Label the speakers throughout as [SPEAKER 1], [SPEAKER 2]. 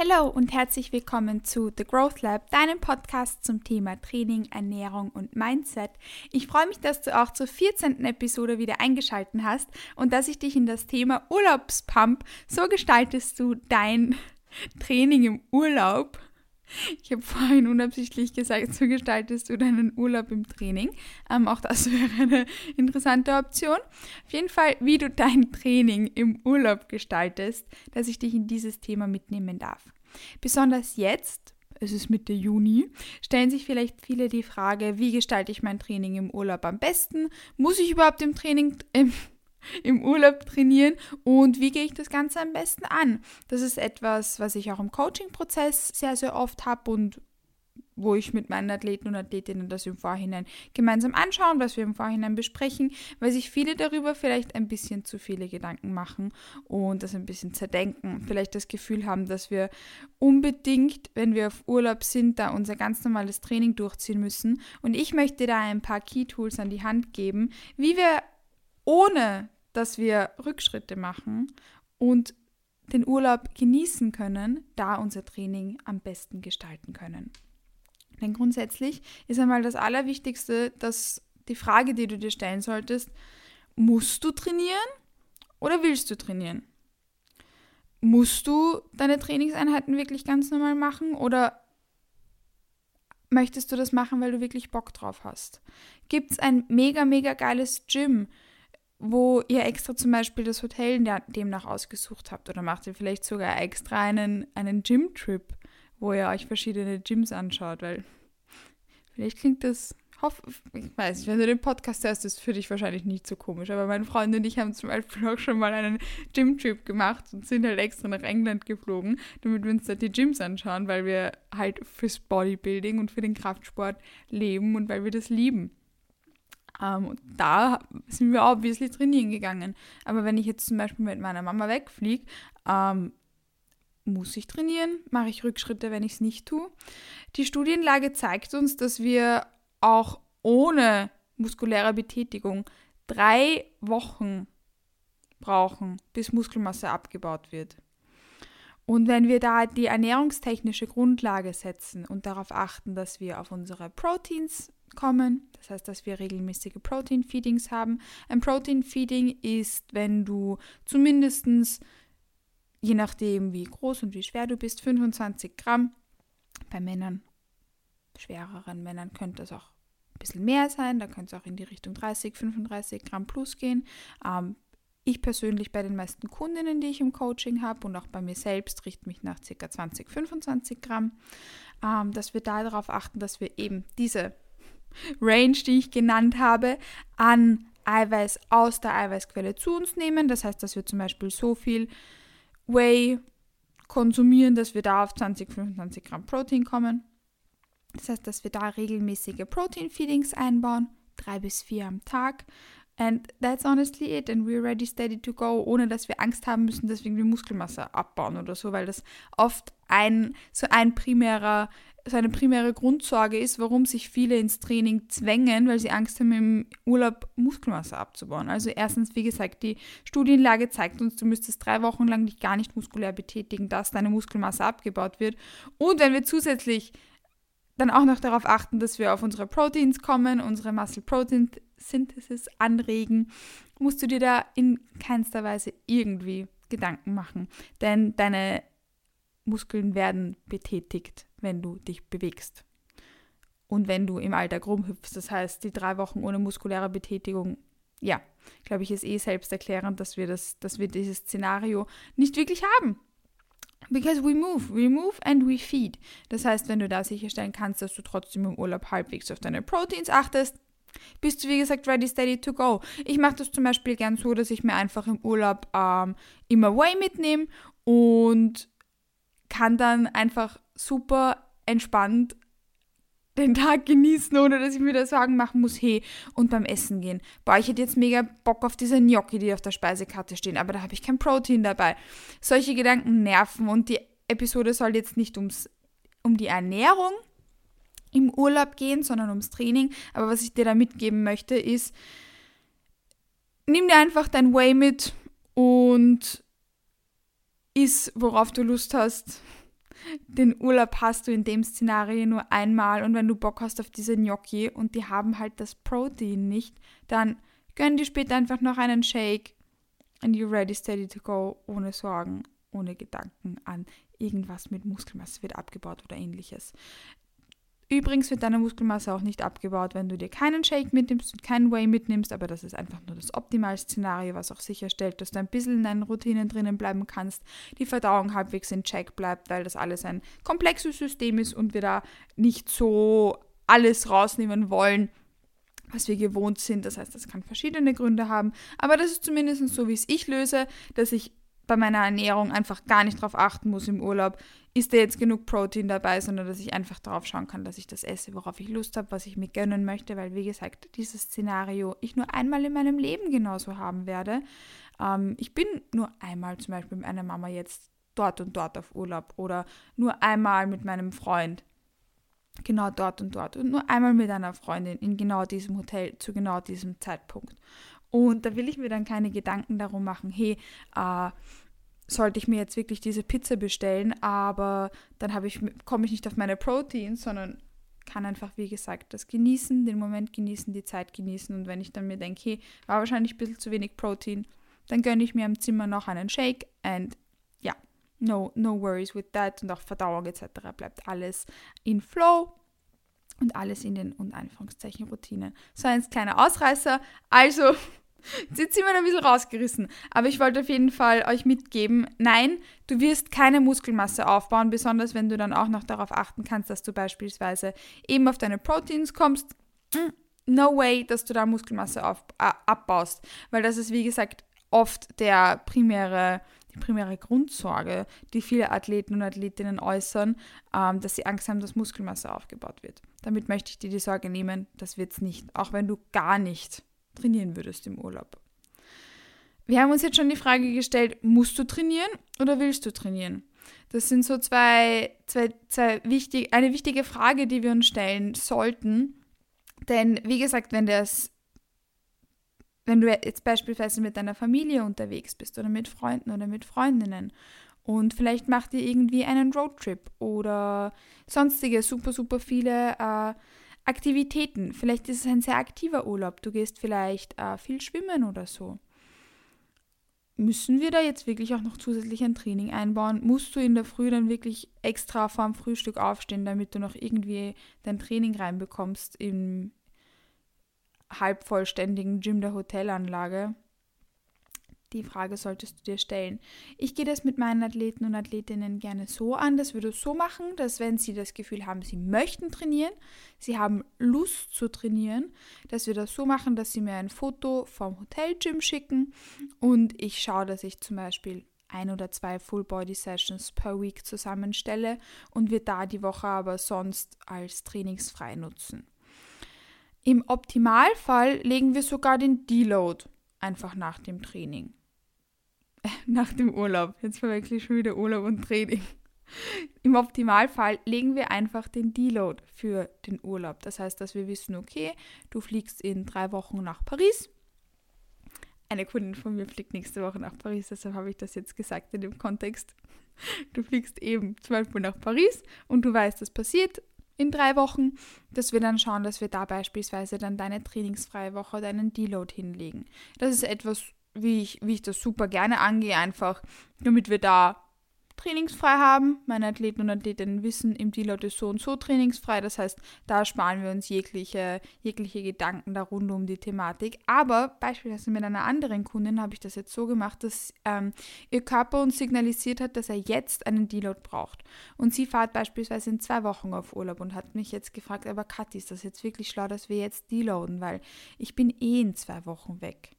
[SPEAKER 1] Hallo und herzlich willkommen zu The Growth Lab, deinem Podcast zum Thema Training, Ernährung und Mindset. Ich freue mich, dass du auch zur 14. Episode wieder eingeschaltet hast und dass ich dich in das Thema Urlaubspump, so gestaltest du dein Training im Urlaub, ich habe vorhin unabsichtlich gesagt, so gestaltest du deinen Urlaub im Training. Ähm, auch das wäre eine interessante Option. Auf jeden Fall, wie du dein Training im Urlaub gestaltest, dass ich dich in dieses Thema mitnehmen darf. Besonders jetzt, es ist Mitte Juni, stellen sich vielleicht viele die Frage, wie gestalte ich mein Training im Urlaub am besten? Muss ich überhaupt im Training, im im Urlaub trainieren und wie gehe ich das Ganze am besten an. Das ist etwas, was ich auch im Coaching-Prozess sehr, sehr oft habe und wo ich mit meinen Athleten und Athletinnen das im Vorhinein gemeinsam anschauen, was wir im Vorhinein besprechen, weil sich viele darüber vielleicht ein bisschen zu viele Gedanken machen und das ein bisschen zerdenken. Vielleicht das Gefühl haben, dass wir unbedingt, wenn wir auf Urlaub sind, da unser ganz normales Training durchziehen müssen. Und ich möchte da ein paar Key Tools an die Hand geben, wie wir ohne dass wir Rückschritte machen und den Urlaub genießen können, da unser Training am besten gestalten können. Denn grundsätzlich ist einmal das Allerwichtigste, dass die Frage, die du dir stellen solltest, musst du trainieren oder willst du trainieren? Musst du deine Trainingseinheiten wirklich ganz normal machen oder möchtest du das machen, weil du wirklich Bock drauf hast? Gibt es ein mega, mega geiles Gym, wo ihr extra zum Beispiel das Hotel demnach ausgesucht habt? Oder macht ihr vielleicht sogar extra einen, einen Gym-Trip, wo ihr euch verschiedene Gyms anschaut, weil vielleicht klingt das, hoff, ich weiß nicht, wenn du den Podcast hörst, ist für dich wahrscheinlich nicht so komisch, aber meine Freundin und ich haben zum Beispiel auch schon mal einen Gym-Trip gemacht und sind halt extra nach England geflogen, damit wir uns da die Gyms anschauen, weil wir halt fürs Bodybuilding und für den Kraftsport leben und weil wir das lieben. Und da sind wir obviously trainieren gegangen. Aber wenn ich jetzt zum Beispiel mit meiner Mama wegfliege, ähm, muss ich trainieren? Mache ich Rückschritte, wenn ich es nicht tue? Die Studienlage zeigt uns, dass wir auch ohne muskuläre Betätigung drei Wochen brauchen, bis Muskelmasse abgebaut wird. Und wenn wir da die ernährungstechnische Grundlage setzen und darauf achten, dass wir auf unsere Proteins kommen. Das heißt, dass wir regelmäßige Protein-Feedings haben. Ein Protein-Feeding ist, wenn du zumindest, je nachdem wie groß und wie schwer du bist, 25 Gramm. Bei Männern, schwereren Männern könnte es auch ein bisschen mehr sein. Da könnte es auch in die Richtung 30, 35 Gramm plus gehen. Ähm, ich persönlich bei den meisten Kundinnen, die ich im Coaching habe und auch bei mir selbst, richte mich nach ca. 20, 25 Gramm, ähm, dass wir da darauf achten, dass wir eben diese Range, die ich genannt habe, an Eiweiß aus der Eiweißquelle zu uns nehmen. Das heißt, dass wir zum Beispiel so viel Whey konsumieren, dass wir da auf 20, 25 Gramm Protein kommen. Das heißt, dass wir da regelmäßige Protein-Feedings einbauen, drei bis vier am Tag. And that's honestly it. And we're ready, steady to go, ohne dass wir Angst haben müssen, dass wir irgendwie Muskelmasse abbauen oder so, weil das oft ein, so ein primärer seine primäre Grundsorge ist, warum sich viele ins Training zwängen, weil sie Angst haben, im Urlaub Muskelmasse abzubauen. Also erstens, wie gesagt, die Studienlage zeigt uns, du müsstest drei Wochen lang dich gar nicht muskulär betätigen, dass deine Muskelmasse abgebaut wird. Und wenn wir zusätzlich dann auch noch darauf achten, dass wir auf unsere Proteins kommen, unsere Muscle Protein Synthesis anregen, musst du dir da in keinster Weise irgendwie Gedanken machen. Denn deine Muskeln werden betätigt wenn du dich bewegst. Und wenn du im Alltag rumhüpfst, das heißt, die drei Wochen ohne muskuläre Betätigung, ja, glaube ich, ist eh selbsterklärend, dass wir, das, dass wir dieses Szenario nicht wirklich haben. Because we move, we move and we feed. Das heißt, wenn du da sicherstellen kannst, dass du trotzdem im Urlaub halbwegs auf deine Proteins achtest, bist du, wie gesagt, ready, steady to go. Ich mache das zum Beispiel gern so, dass ich mir einfach im Urlaub ähm, immer Whey mitnehme und kann dann einfach super entspannt den Tag genießen, ohne dass ich mir da Sorgen machen muss, hey, und beim Essen gehen. Boah, ich hätte jetzt mega Bock auf diese Gnocchi, die auf der Speisekarte stehen, aber da habe ich kein Protein dabei. Solche Gedanken nerven und die Episode soll jetzt nicht ums, um die Ernährung im Urlaub gehen, sondern ums Training. Aber was ich dir da mitgeben möchte, ist, nimm dir einfach dein Way mit und iss, worauf du Lust hast den Urlaub hast du in dem Szenario nur einmal und wenn du Bock hast auf diese Gnocchi und die haben halt das Protein nicht, dann gönn dir später einfach noch einen Shake and you're ready, steady to go, ohne Sorgen, ohne Gedanken an irgendwas mit Muskelmasse wird abgebaut oder ähnliches. Übrigens wird deine Muskelmasse auch nicht abgebaut, wenn du dir keinen Shake mitnimmst und keinen Whey mitnimmst, aber das ist einfach nur das Optimalszenario, was auch sicherstellt, dass du ein bisschen in deinen Routinen drinnen bleiben kannst, die Verdauung halbwegs in Check bleibt, weil das alles ein komplexes System ist und wir da nicht so alles rausnehmen wollen, was wir gewohnt sind. Das heißt, das kann verschiedene Gründe haben, aber das ist zumindest so, wie es ich löse, dass ich bei meiner Ernährung einfach gar nicht darauf achten muss im Urlaub, ist da jetzt genug Protein dabei, sondern dass ich einfach darauf schauen kann, dass ich das esse, worauf ich Lust habe, was ich mir gönnen möchte, weil wie gesagt, dieses Szenario ich nur einmal in meinem Leben genauso haben werde. Ähm, ich bin nur einmal zum Beispiel mit meiner Mama jetzt dort und dort auf Urlaub oder nur einmal mit meinem Freund genau dort und dort und nur einmal mit einer Freundin in genau diesem Hotel zu genau diesem Zeitpunkt. Und da will ich mir dann keine Gedanken darum machen, hey, äh, sollte ich mir jetzt wirklich diese Pizza bestellen, aber dann ich, komme ich nicht auf meine Proteins, sondern kann einfach, wie gesagt, das genießen, den Moment genießen, die Zeit genießen. Und wenn ich dann mir denke, hey, war wahrscheinlich ein bisschen zu wenig Protein, dann gönne ich mir im Zimmer noch einen Shake and ja, no, no worries with that. Und auch Verdauung etc. bleibt alles in Flow und alles in den, und Anführungszeichen, Routinen. So ein kleiner Ausreißer. Also, Jetzt sind wir ein bisschen rausgerissen. Aber ich wollte auf jeden Fall euch mitgeben, nein, du wirst keine Muskelmasse aufbauen, besonders wenn du dann auch noch darauf achten kannst, dass du beispielsweise eben auf deine Proteins kommst. Mm, no way, dass du da Muskelmasse auf, äh, abbaust. Weil das ist, wie gesagt, oft der primäre, primäre Grundsorge, die viele Athleten und Athletinnen äußern, ähm, dass sie Angst haben, dass Muskelmasse aufgebaut wird. Damit möchte ich dir die Sorge nehmen, das wird es nicht. Auch wenn du gar nicht trainieren würdest im Urlaub. Wir haben uns jetzt schon die Frage gestellt, musst du trainieren oder willst du trainieren? Das sind so zwei, zwei, zwei wichtig, eine wichtige Frage, die wir uns stellen sollten. Denn wie gesagt, wenn das, wenn du jetzt beispielsweise mit deiner Familie unterwegs bist oder mit Freunden oder mit Freundinnen und vielleicht macht ihr irgendwie einen Roadtrip oder sonstige super, super viele äh, Aktivitäten. Vielleicht ist es ein sehr aktiver Urlaub. Du gehst vielleicht äh, viel schwimmen oder so. Müssen wir da jetzt wirklich auch noch zusätzlich ein Training einbauen? Musst du in der Früh dann wirklich extra vorm Frühstück aufstehen, damit du noch irgendwie dein Training reinbekommst im halbvollständigen Gym der Hotelanlage? Die Frage solltest du dir stellen. Ich gehe das mit meinen Athleten und Athletinnen gerne so an, dass wir das so machen, dass wenn sie das Gefühl haben, sie möchten trainieren, sie haben Lust zu trainieren, dass wir das so machen, dass sie mir ein Foto vom Hotelgym schicken und ich schaue, dass ich zum Beispiel ein oder zwei Full Body Sessions per Week zusammenstelle und wir da die Woche aber sonst als trainingsfrei nutzen. Im Optimalfall legen wir sogar den Deload einfach nach dem Training. nach dem Urlaub. Jetzt verwechsel ich schon wieder Urlaub und Training. Im Optimalfall legen wir einfach den Deload für den Urlaub. Das heißt, dass wir wissen, okay, du fliegst in drei Wochen nach Paris. Eine Kundin von mir fliegt nächste Woche nach Paris, deshalb habe ich das jetzt gesagt in dem Kontext. Du fliegst eben zum Beispiel nach Paris und du weißt, das passiert in drei Wochen, dass wir dann schauen, dass wir da beispielsweise dann deine trainingsfreie Woche, deinen Deload hinlegen. Das ist etwas wie ich, wie ich das super gerne angehe, einfach damit wir da trainingsfrei haben. Meine Athleten und Athletinnen wissen, im Deload ist so und so trainingsfrei. Das heißt, da sparen wir uns jegliche, jegliche Gedanken da rund um die Thematik. Aber beispielsweise mit einer anderen Kundin habe ich das jetzt so gemacht, dass ähm, ihr Körper uns signalisiert hat, dass er jetzt einen Deload braucht. Und sie fährt beispielsweise in zwei Wochen auf Urlaub und hat mich jetzt gefragt, aber Kathi, ist das jetzt wirklich schlau, dass wir jetzt deloaden? Weil ich bin eh in zwei Wochen weg.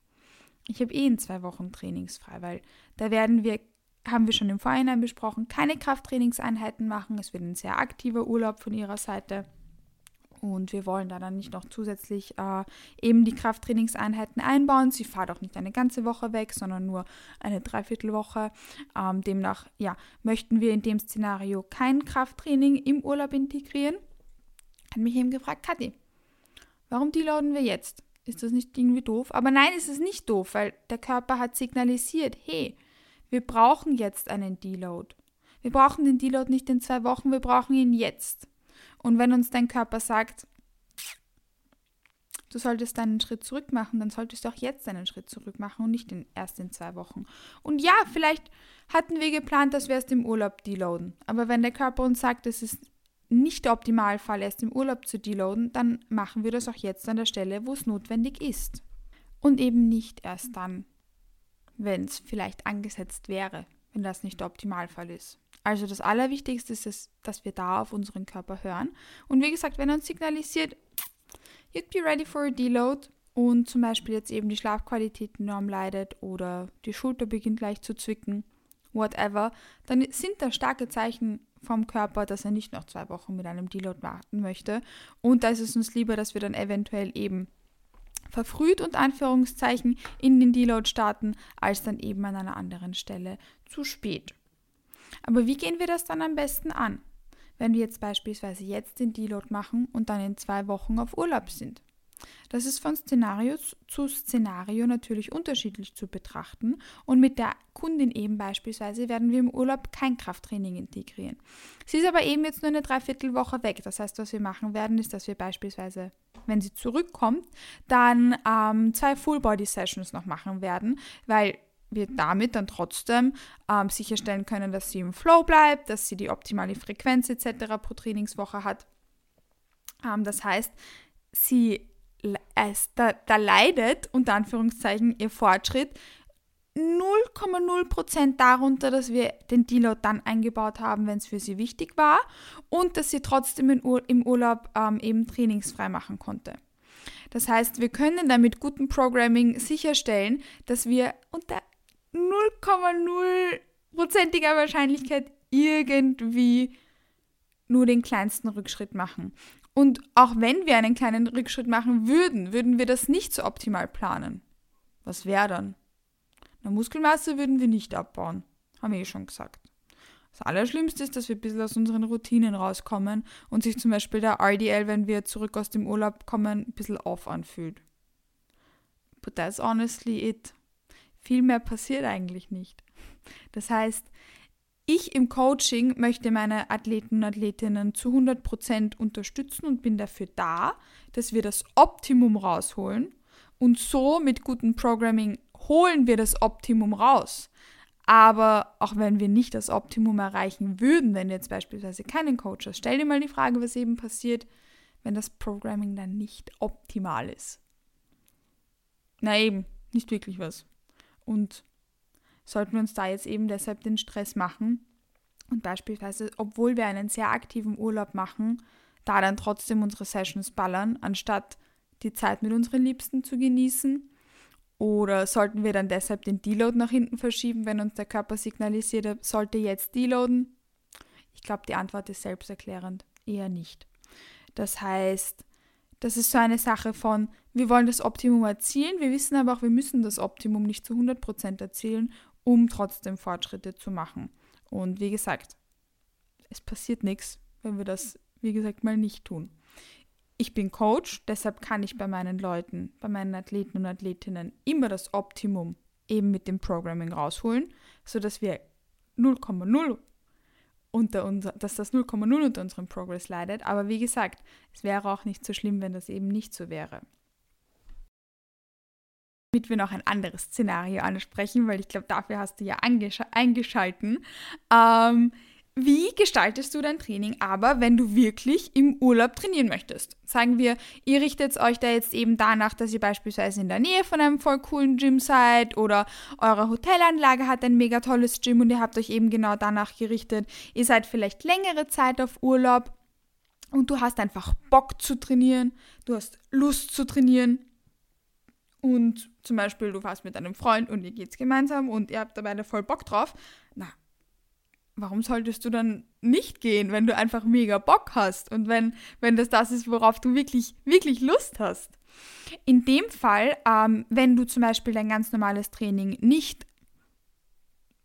[SPEAKER 1] Ich habe eh in zwei Wochen trainingsfrei, weil da werden wir, haben wir schon im Vorhinein besprochen, keine Krafttrainingseinheiten machen. Es wird ein sehr aktiver Urlaub von ihrer Seite. Und wir wollen da dann nicht noch zusätzlich äh, eben die Krafttrainingseinheiten einbauen. Sie fahrt auch nicht eine ganze Woche weg, sondern nur eine Dreiviertelwoche. Ähm, demnach, ja, möchten wir in dem Szenario kein Krafttraining im Urlaub integrieren. Hat mich eben gefragt, Kathi, warum deloaden wir jetzt? Ist das nicht irgendwie doof? Aber nein, es ist nicht doof, weil der Körper hat signalisiert, hey, wir brauchen jetzt einen Deload. Wir brauchen den Deload nicht in zwei Wochen, wir brauchen ihn jetzt. Und wenn uns dein Körper sagt, du solltest einen Schritt zurück machen, dann solltest du auch jetzt einen Schritt zurück machen und nicht in, erst in zwei Wochen. Und ja, vielleicht hatten wir geplant, dass wir erst im Urlaub deloaden. Aber wenn der Körper uns sagt, es ist nicht der Optimalfall, erst im Urlaub zu deloaden, dann machen wir das auch jetzt an der Stelle, wo es notwendig ist. Und eben nicht erst dann, wenn es vielleicht angesetzt wäre, wenn das nicht der Optimalfall ist. Also das Allerwichtigste ist, es, dass wir da auf unseren Körper hören. Und wie gesagt, wenn er uns signalisiert, you'd be ready for a deload und zum Beispiel jetzt eben die Schlafqualität enorm leidet oder die Schulter beginnt leicht zu zwicken, whatever, dann sind da starke Zeichen vom Körper, dass er nicht noch zwei Wochen mit einem Deload warten möchte. Und da ist es uns lieber, dass wir dann eventuell eben verfrüht und Anführungszeichen in den Deload starten, als dann eben an einer anderen Stelle zu spät. Aber wie gehen wir das dann am besten an, wenn wir jetzt beispielsweise jetzt den Deload machen und dann in zwei Wochen auf Urlaub sind? Das ist von Szenario zu Szenario natürlich unterschiedlich zu betrachten und mit der Kundin eben beispielsweise werden wir im Urlaub kein Krafttraining integrieren. Sie ist aber eben jetzt nur eine Dreiviertelwoche weg. Das heißt, was wir machen werden, ist, dass wir beispielsweise, wenn sie zurückkommt, dann ähm, zwei Full-Body-Sessions noch machen werden, weil wir damit dann trotzdem ähm, sicherstellen können, dass sie im Flow bleibt, dass sie die optimale Frequenz etc. pro Trainingswoche hat. Ähm, das heißt, sie es, da, da leidet, unter Anführungszeichen, ihr Fortschritt 0,0% darunter, dass wir den Deload dann eingebaut haben, wenn es für sie wichtig war und dass sie trotzdem im Urlaub ähm, eben trainingsfrei machen konnte. Das heißt, wir können dann mit gutem Programming sicherstellen, dass wir unter 0,0%iger Wahrscheinlichkeit irgendwie nur den kleinsten Rückschritt machen. Und auch wenn wir einen kleinen Rückschritt machen würden, würden wir das nicht so optimal planen. Was wäre dann? Eine Muskelmasse würden wir nicht abbauen. Haben wir eh schon gesagt. Das Allerschlimmste ist, dass wir ein bisschen aus unseren Routinen rauskommen und sich zum Beispiel der RDL, wenn wir zurück aus dem Urlaub kommen, ein bisschen off anfühlt. But that's honestly it. Viel mehr passiert eigentlich nicht. Das heißt, ich im Coaching möchte meine Athleten und Athletinnen zu 100% unterstützen und bin dafür da, dass wir das Optimum rausholen. Und so mit gutem Programming holen wir das Optimum raus. Aber auch wenn wir nicht das Optimum erreichen würden, wenn du jetzt beispielsweise keinen Coach hast, stell dir mal die Frage, was eben passiert, wenn das Programming dann nicht optimal ist. Na eben, nicht wirklich was. Und sollten wir uns da jetzt eben deshalb den Stress machen und beispielsweise, obwohl wir einen sehr aktiven Urlaub machen, da dann trotzdem unsere Sessions ballern, anstatt die Zeit mit unseren Liebsten zu genießen? Oder sollten wir dann deshalb den Deload nach hinten verschieben, wenn uns der Körper signalisiert, er sollte jetzt deloaden? Ich glaube, die Antwort ist selbsterklärend. Eher nicht. Das heißt, das ist so eine Sache von, wir wollen das Optimum erzielen, wir wissen aber auch, wir müssen das Optimum nicht zu 100% erzielen, um trotzdem Fortschritte zu machen. Und wie gesagt, es passiert nichts, wenn wir das, wie gesagt, mal nicht tun. Ich bin Coach, deshalb kann ich bei meinen Leuten, bei meinen Athleten und Athletinnen immer das Optimum eben mit dem Programming rausholen, sodass wir 0,0 unter unser, dass das 0,0 unter unserem Progress leidet. Aber wie gesagt, es wäre auch nicht so schlimm, wenn das eben nicht so wäre. Damit wir noch ein anderes Szenario ansprechen, weil ich glaube, dafür hast du ja eingeschalten. Ähm, wie gestaltest du dein Training aber, wenn du wirklich im Urlaub trainieren möchtest? Sagen wir, ihr richtet euch da jetzt eben danach, dass ihr beispielsweise in der Nähe von einem voll coolen Gym seid oder eure Hotelanlage hat ein mega tolles Gym und ihr habt euch eben genau danach gerichtet. Ihr seid vielleicht längere Zeit auf Urlaub und du hast einfach Bock zu trainieren, du hast Lust zu trainieren und zum Beispiel du fährst mit einem Freund und ihr geht's gemeinsam und ihr habt dabei voll Bock drauf. Na, warum solltest du dann nicht gehen, wenn du einfach mega Bock hast und wenn, wenn das das ist, worauf du wirklich, wirklich Lust hast? In dem Fall, ähm, wenn du zum Beispiel dein ganz normales Training nicht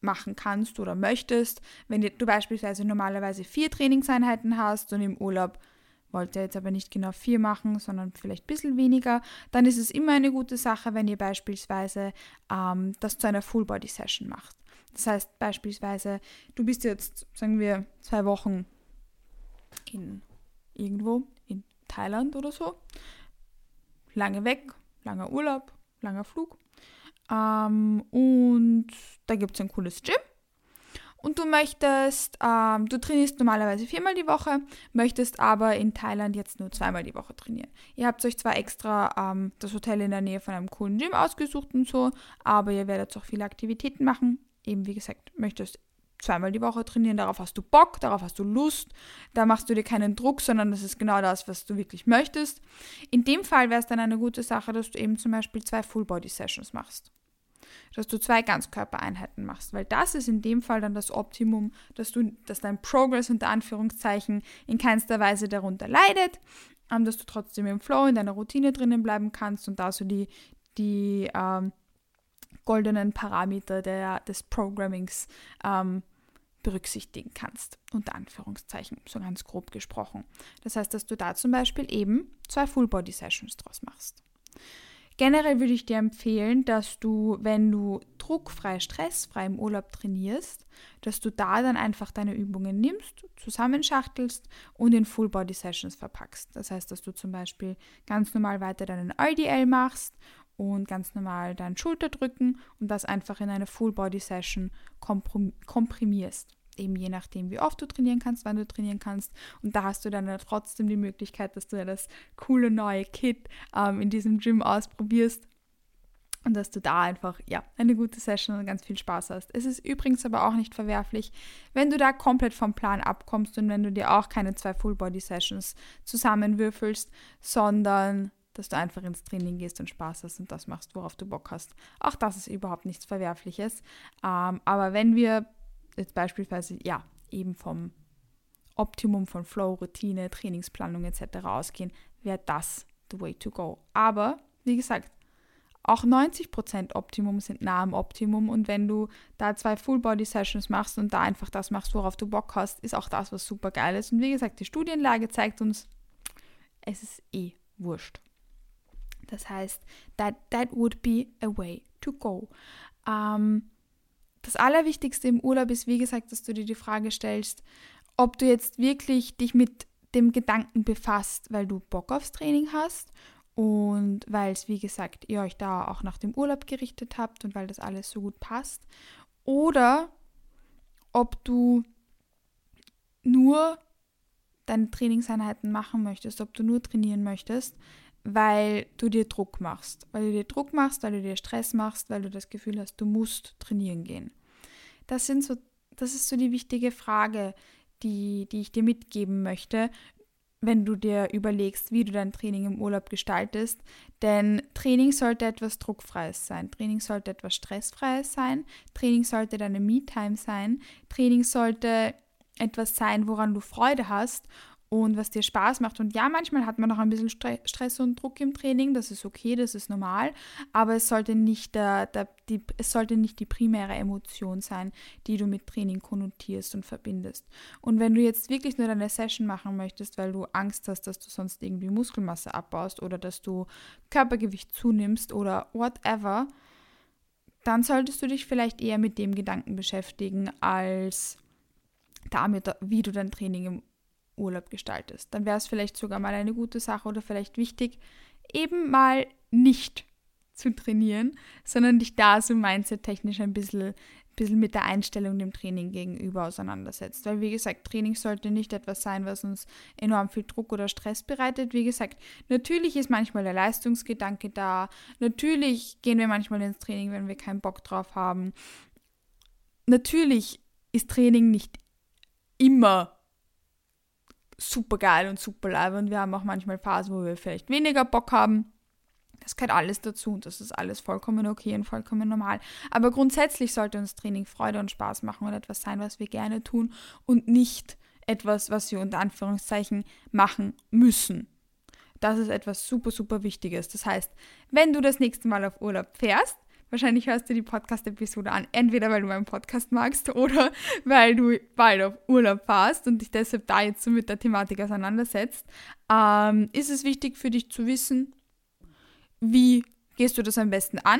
[SPEAKER 1] machen kannst oder möchtest, wenn du beispielsweise normalerweise vier Trainingseinheiten hast und im Urlaub wollt ihr jetzt aber nicht genau vier machen, sondern vielleicht ein bisschen weniger, dann ist es immer eine gute Sache, wenn ihr beispielsweise ähm, das zu einer Full-Body-Session macht. Das heißt beispielsweise, du bist jetzt, sagen wir, zwei Wochen in irgendwo, in Thailand oder so, lange weg, langer Urlaub, langer Flug. Ähm, und da gibt es ein cooles Gym. Und du möchtest, ähm, du trainierst normalerweise viermal die Woche, möchtest aber in Thailand jetzt nur zweimal die Woche trainieren. Ihr habt euch zwar extra ähm, das Hotel in der Nähe von einem coolen Gym ausgesucht und so, aber ihr werdet auch viele Aktivitäten machen. Eben wie gesagt, möchtest zweimal die Woche trainieren, darauf hast du Bock, darauf hast du Lust, da machst du dir keinen Druck, sondern das ist genau das, was du wirklich möchtest. In dem Fall wäre es dann eine gute Sache, dass du eben zum Beispiel zwei Full-Body-Sessions machst. Dass du zwei Ganzkörpereinheiten machst, weil das ist in dem Fall dann das Optimum, dass, du, dass dein Progress unter Anführungszeichen in keinster Weise darunter leidet, ähm, dass du trotzdem im Flow, in deiner Routine drinnen bleiben kannst und da so die, die ähm, goldenen Parameter der, des Programmings ähm, berücksichtigen kannst, unter Anführungszeichen, so ganz grob gesprochen. Das heißt, dass du da zum Beispiel eben zwei Full-Body-Sessions draus machst. Generell würde ich dir empfehlen, dass du, wenn du druckfrei, stressfrei im Urlaub trainierst, dass du da dann einfach deine Übungen nimmst, zusammenschachtelst und in Full-Body-Sessions verpackst. Das heißt, dass du zum Beispiel ganz normal weiter deinen RDL machst und ganz normal deinen Schulterdrücken und das einfach in eine Full-Body-Session komprimierst. Eben je nachdem, wie oft du trainieren kannst, wann du trainieren kannst. Und da hast du dann trotzdem die Möglichkeit, dass du das coole neue Kit ähm, in diesem Gym ausprobierst und dass du da einfach ja eine gute Session und ganz viel Spaß hast. Es ist übrigens aber auch nicht verwerflich, wenn du da komplett vom Plan abkommst und wenn du dir auch keine zwei Full Body Sessions zusammenwürfelst, sondern dass du einfach ins Training gehst und Spaß hast und das machst, worauf du Bock hast. Auch das ist überhaupt nichts Verwerfliches. Ähm, aber wenn wir jetzt beispielsweise, ja, eben vom Optimum von Flow, Routine, Trainingsplanung etc. ausgehen, wäre das the way to go. Aber, wie gesagt, auch 90% Optimum sind nah am Optimum und wenn du da zwei Full-Body-Sessions machst und da einfach das machst, worauf du Bock hast, ist auch das, was super geil ist. Und wie gesagt, die Studienlage zeigt uns, es ist eh wurscht. Das heißt, that, that would be a way to go. Ähm, das Allerwichtigste im Urlaub ist, wie gesagt, dass du dir die Frage stellst, ob du jetzt wirklich dich mit dem Gedanken befasst, weil du Bock aufs Training hast und weil es, wie gesagt, ihr euch da auch nach dem Urlaub gerichtet habt und weil das alles so gut passt. Oder ob du nur deine Trainingseinheiten machen möchtest, ob du nur trainieren möchtest, weil du dir Druck machst. Weil du dir Druck machst, weil du dir Stress machst, weil du das Gefühl hast, du musst trainieren gehen. Das, sind so, das ist so die wichtige Frage, die, die ich dir mitgeben möchte, wenn du dir überlegst, wie du dein Training im Urlaub gestaltest. Denn Training sollte etwas Druckfreies sein. Training sollte etwas Stressfreies sein. Training sollte deine Me-Time sein. Training sollte etwas sein, woran du Freude hast und was dir Spaß macht. Und ja, manchmal hat man noch ein bisschen Stress und Druck im Training, das ist okay, das ist normal, aber es sollte nicht, der, der, die, es sollte nicht die primäre Emotion sein, die du mit Training konnotierst und verbindest. Und wenn du jetzt wirklich nur deine Session machen möchtest, weil du Angst hast, dass du sonst irgendwie Muskelmasse abbaust oder dass du Körpergewicht zunimmst oder whatever, dann solltest du dich vielleicht eher mit dem Gedanken beschäftigen, als damit, wie du dein Training im Urlaub gestaltest. Dann wäre es vielleicht sogar mal eine gute Sache oder vielleicht wichtig, eben mal nicht zu trainieren, sondern dich da so mindset-technisch ein bisschen, bisschen mit der Einstellung dem Training gegenüber auseinandersetzt. Weil, wie gesagt, Training sollte nicht etwas sein, was uns enorm viel Druck oder Stress bereitet. Wie gesagt, natürlich ist manchmal der Leistungsgedanke da. Natürlich gehen wir manchmal ins Training, wenn wir keinen Bock drauf haben. Natürlich ist Training nicht immer super geil und super live und wir haben auch manchmal Phasen, wo wir vielleicht weniger Bock haben. Das gehört alles dazu und das ist alles vollkommen okay und vollkommen normal. Aber grundsätzlich sollte uns Training Freude und Spaß machen und etwas sein, was wir gerne tun und nicht etwas, was wir unter Anführungszeichen machen müssen. Das ist etwas super, super Wichtiges. Das heißt, wenn du das nächste Mal auf Urlaub fährst, Wahrscheinlich hörst du die Podcast-Episode an, entweder weil du meinen Podcast magst oder weil du bald auf Urlaub fährst und dich deshalb da jetzt so mit der Thematik auseinandersetzt. Ähm, ist es wichtig für dich zu wissen, wie gehst du das am besten an?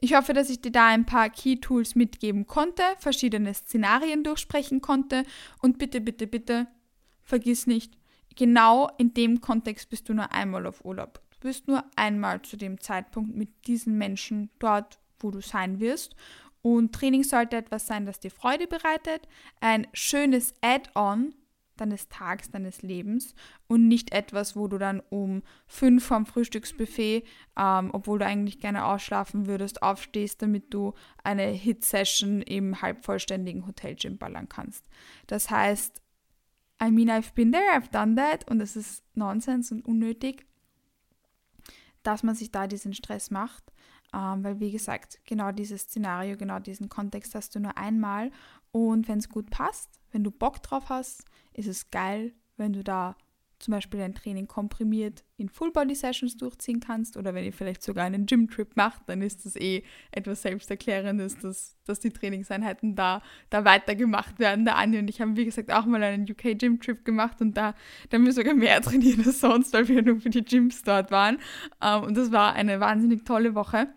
[SPEAKER 1] Ich hoffe, dass ich dir da ein paar Key Tools mitgeben konnte, verschiedene Szenarien durchsprechen konnte und bitte, bitte, bitte vergiss nicht, genau in dem Kontext bist du nur einmal auf Urlaub. Du bist nur einmal zu dem Zeitpunkt mit diesen Menschen dort, wo du sein wirst. Und Training sollte etwas sein, das dir Freude bereitet, ein schönes Add-on deines Tages, deines Lebens und nicht etwas, wo du dann um fünf vom Frühstücksbuffet, ähm, obwohl du eigentlich gerne ausschlafen würdest, aufstehst, damit du eine Hit-Session im halbvollständigen Hotel-Gym ballern kannst. Das heißt, I mean, I've been there, I've done that und es ist Nonsens und unnötig, dass man sich da diesen Stress macht. Ähm, weil, wie gesagt, genau dieses Szenario, genau diesen Kontext hast du nur einmal. Und wenn es gut passt, wenn du Bock drauf hast, ist es geil, wenn du da zum Beispiel dein Training komprimiert in Full-Body-Sessions durchziehen kannst oder wenn ihr vielleicht sogar einen Gym-Trip macht, dann ist das eh etwas Selbsterklärendes, dass, dass die Trainingseinheiten da, da weitergemacht werden. Der Andi und ich haben, wie gesagt, auch mal einen UK-Gym-Trip gemacht und da, da haben wir sogar mehr trainiert als sonst, weil wir nur für die Gyms dort waren. Ähm, und das war eine wahnsinnig tolle Woche.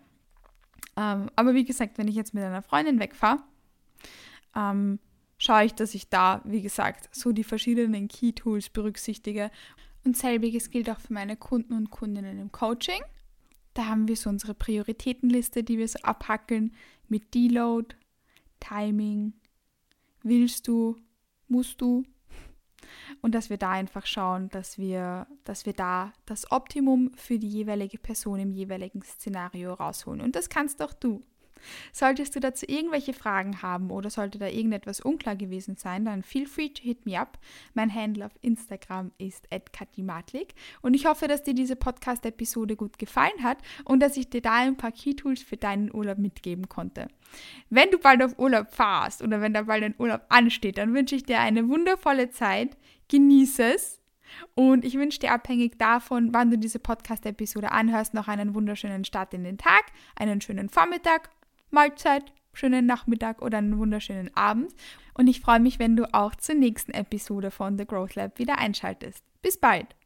[SPEAKER 1] Ähm, aber wie gesagt, wenn ich jetzt mit einer Freundin wegfahre, ähm, schaue ich, dass ich da, wie gesagt, so die verschiedenen Key-Tools berücksichtige. Und selbiges gilt auch für meine Kunden und Kundinnen im Coaching. Da haben wir so unsere Prioritätenliste, die wir so abhackeln mit Deload, Timing, willst du, musst du. Und dass wir da einfach schauen, dass wir, dass wir da das Optimum für die jeweilige Person im jeweiligen Szenario rausholen. Und das kannst auch du. Solltest du dazu irgendwelche Fragen haben oder sollte da irgendetwas unklar gewesen sein, dann feel free to hit me up. Mein Handle auf Instagram ist @katimatlik und ich hoffe, dass dir diese Podcast Episode gut gefallen hat und dass ich dir da ein paar Key Tools für deinen Urlaub mitgeben konnte. Wenn du bald auf Urlaub fahrst oder wenn da bald ein Urlaub ansteht, dann wünsche ich dir eine wundervolle Zeit. Genieße es und ich wünsche dir abhängig davon, wann du diese Podcast-Episode anhörst, noch einen wunderschönen Start in den Tag, einen schönen Vormittag Mahlzeit, schönen Nachmittag oder einen wunderschönen Abend. Und ich freue mich, wenn du auch zur nächsten Episode von The Growth Lab wieder einschaltest. Bis bald!